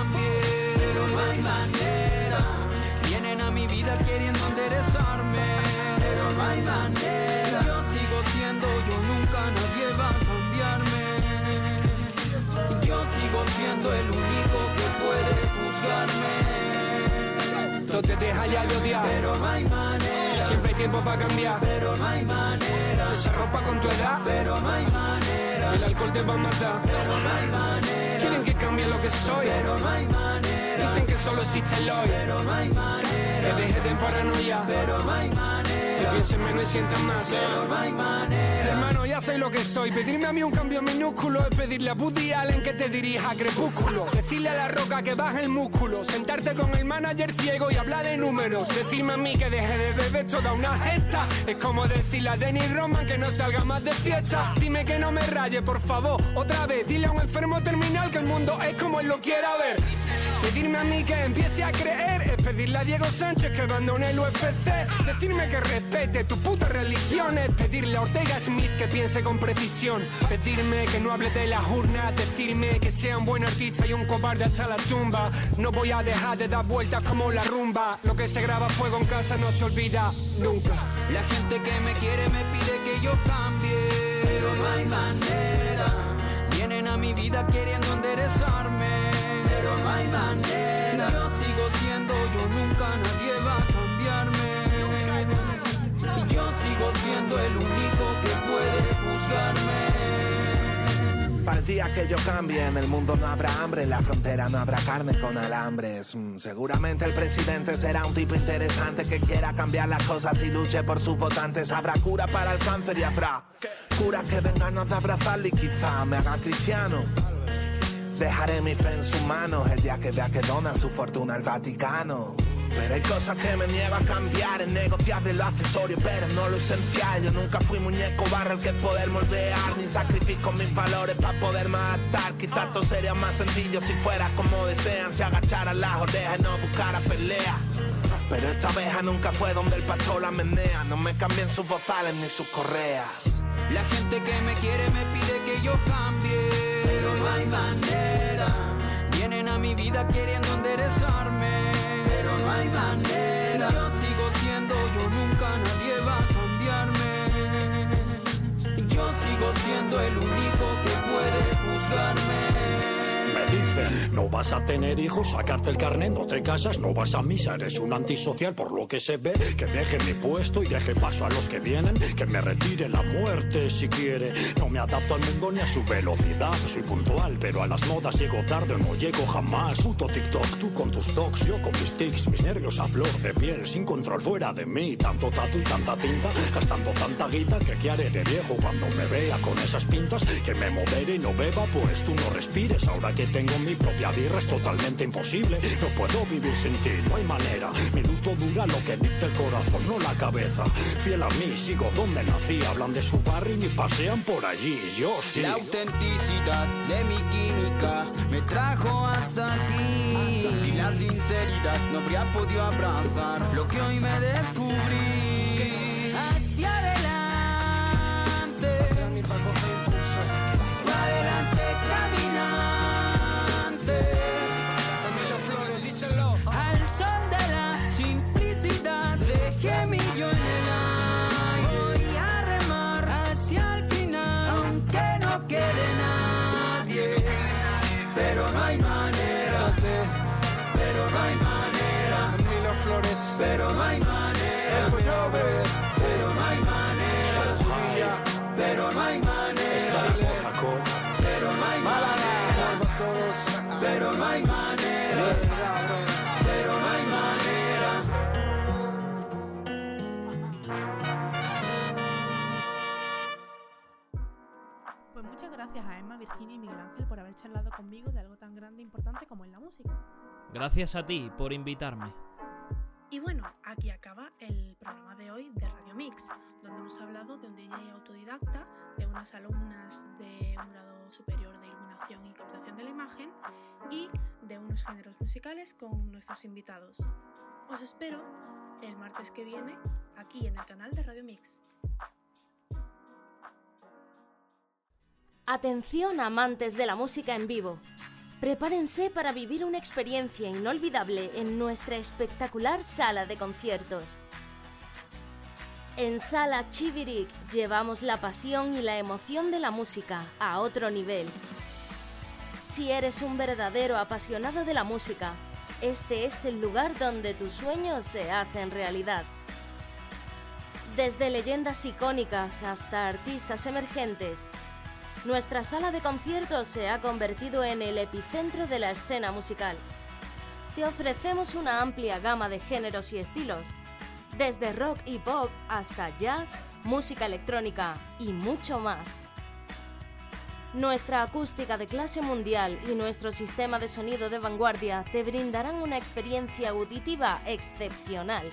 hay manera. Yo sigo siendo yo, nunca nadie va a cambiarme. Yo sigo siendo el único que puede juzgarme. Todo te deja ya de odiar. Pero no hay manera. Siempre hay tiempo para cambiar. Pero no hay manera. Esa ropa con tu edad. Pero no hay manera. El alcohol te va a matar. Pero no hay manera. Quieren que cambie lo que soy. Pero no hay manera. Dicen que solo existe el hoy. Pero no hay manera. Que deje de paranoia. Pero no hay manera. Que piensen menos y sientan más. Pero no hay manera. Hermano, ya sé lo que soy. Pedirme a mí un cambio minúsculo es pedirle a Woody Allen que te dirija a Crepúsculo. Decirle a la roca que baje el músculo. Sentarte con el manager ciego y hablar de números. Decirme a mí que deje de beber toda una gesta. Es como decirle a Denny Roman que no salga más de fiesta. Dime que no me raye, por favor. Otra vez, dile a un enfermo terminal que el mundo es como él lo quiera ver. Pedirme a mí que empiece a creer es pedirle a Diego Sánchez que abandone el UFC. Decirme que respete tu puta religión es pedirle a Ortega Smith que piense con precisión. Pedirme que no hable de las urnas, decirme que sea un buen artista y un cobarde hasta la tumba. No voy a dejar de dar vueltas como la rumba. Lo que se graba fuego en casa no se olvida nunca. La gente que me quiere me pide que yo cambie, pero no hay manera. Vienen a mi vida queriendo enderezarme, pero no hay manera. Yo sigo siendo yo, nunca nadie va a cambiarme. Y yo sigo siendo el único el día que yo cambie, en el mundo no habrá hambre, en la frontera no habrá carne con alambres. Mm, seguramente el presidente será un tipo interesante que quiera cambiar las cosas y luche por sus votantes. Habrá cura para el cáncer y habrá curas que den ganas de abrazarle y quizá me haga cristiano. Dejaré mi fe en sus manos el día que vea que dona su fortuna al Vaticano. Pero hay cosas que me niego a cambiar, es negociable lo accesorio, pero no lo esencial. Yo nunca fui muñeco barro el que poder moldear, ni sacrifico mis valores para poder adaptar. Quizás todo sería más sencillo si fuera como desean, si agacharan las orejas y no buscara pelea. Pero esta abeja nunca fue donde el pastor la menea, no me cambien sus bozales ni sus correas. La gente que me quiere me pide que yo cambie, pero no hay manera. Vienen a mi vida queriendo enderezarme, hay manera. Yo sigo siendo yo, nunca nadie va a cambiarme. Yo sigo siendo el único no vas a tener hijos, sacarte el carnet, no te casas, no vas a misa, eres un antisocial por lo que se ve, que deje mi puesto y deje paso a los que vienen, que me retire la muerte si quiere. No me adapto al mundo ni a su velocidad, soy puntual, pero a las modas llego tarde, no llego jamás. Puto TikTok, tú con tus docs, yo con mis tics, mis nervios a flor de piel, sin control fuera de mí, tanto tatu y tanta tinta, gastando tanta guita que qué haré de viejo cuando me vea con esas pintas, que me modere y no beba, pues tú no respires, ahora que tengo mi propia birra es totalmente imposible. No puedo vivir sin ti, no hay manera. Mi luto dura lo que dicta el corazón, no la cabeza. Fiel a mí, sigo donde nací. Hablan de su barrio y pasean por allí. Yo sí. La autenticidad de mi química me trajo hasta aquí. Sin la sinceridad no habría podido abrazar lo que hoy me descubrí. Hacia. Adelante grande e importante como es la música. Gracias a ti por invitarme. Y bueno, aquí acaba el programa de hoy de Radio Mix, donde hemos hablado de un DJ autodidacta, de unas alumnas de un grado superior de iluminación y captación de la imagen y de unos géneros musicales con nuestros invitados. Os espero el martes que viene aquí en el canal de Radio Mix. Atención amantes de la música en vivo. Prepárense para vivir una experiencia inolvidable en nuestra espectacular sala de conciertos. En Sala Chivirik llevamos la pasión y la emoción de la música a otro nivel. Si eres un verdadero apasionado de la música, este es el lugar donde tus sueños se hacen realidad. Desde leyendas icónicas hasta artistas emergentes, nuestra sala de conciertos se ha convertido en el epicentro de la escena musical. Te ofrecemos una amplia gama de géneros y estilos, desde rock y pop hasta jazz, música electrónica y mucho más. Nuestra acústica de clase mundial y nuestro sistema de sonido de vanguardia te brindarán una experiencia auditiva excepcional.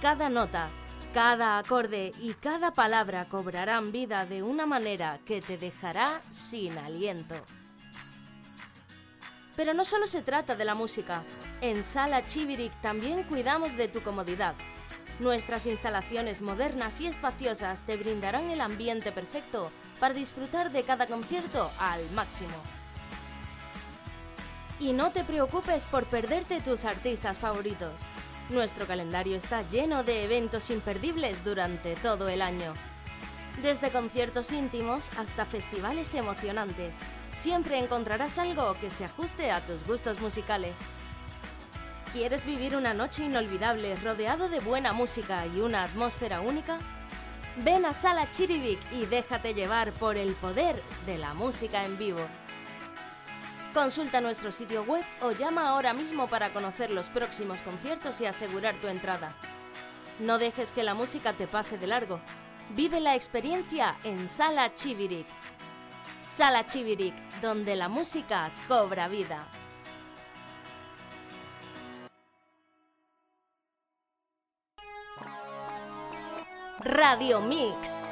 Cada nota, cada acorde y cada palabra cobrarán vida de una manera que te dejará sin aliento. Pero no solo se trata de la música. En Sala Chiviric también cuidamos de tu comodidad. Nuestras instalaciones modernas y espaciosas te brindarán el ambiente perfecto para disfrutar de cada concierto al máximo. Y no te preocupes por perderte tus artistas favoritos. Nuestro calendario está lleno de eventos imperdibles durante todo el año. Desde conciertos íntimos hasta festivales emocionantes, siempre encontrarás algo que se ajuste a tus gustos musicales. ¿Quieres vivir una noche inolvidable rodeado de buena música y una atmósfera única? Ven a Sala Chirivic y déjate llevar por el poder de la música en vivo. Consulta nuestro sitio web o llama ahora mismo para conocer los próximos conciertos y asegurar tu entrada. No dejes que la música te pase de largo. Vive la experiencia en Sala Chiviric. Sala Chiviric, donde la música cobra vida. Radio Mix.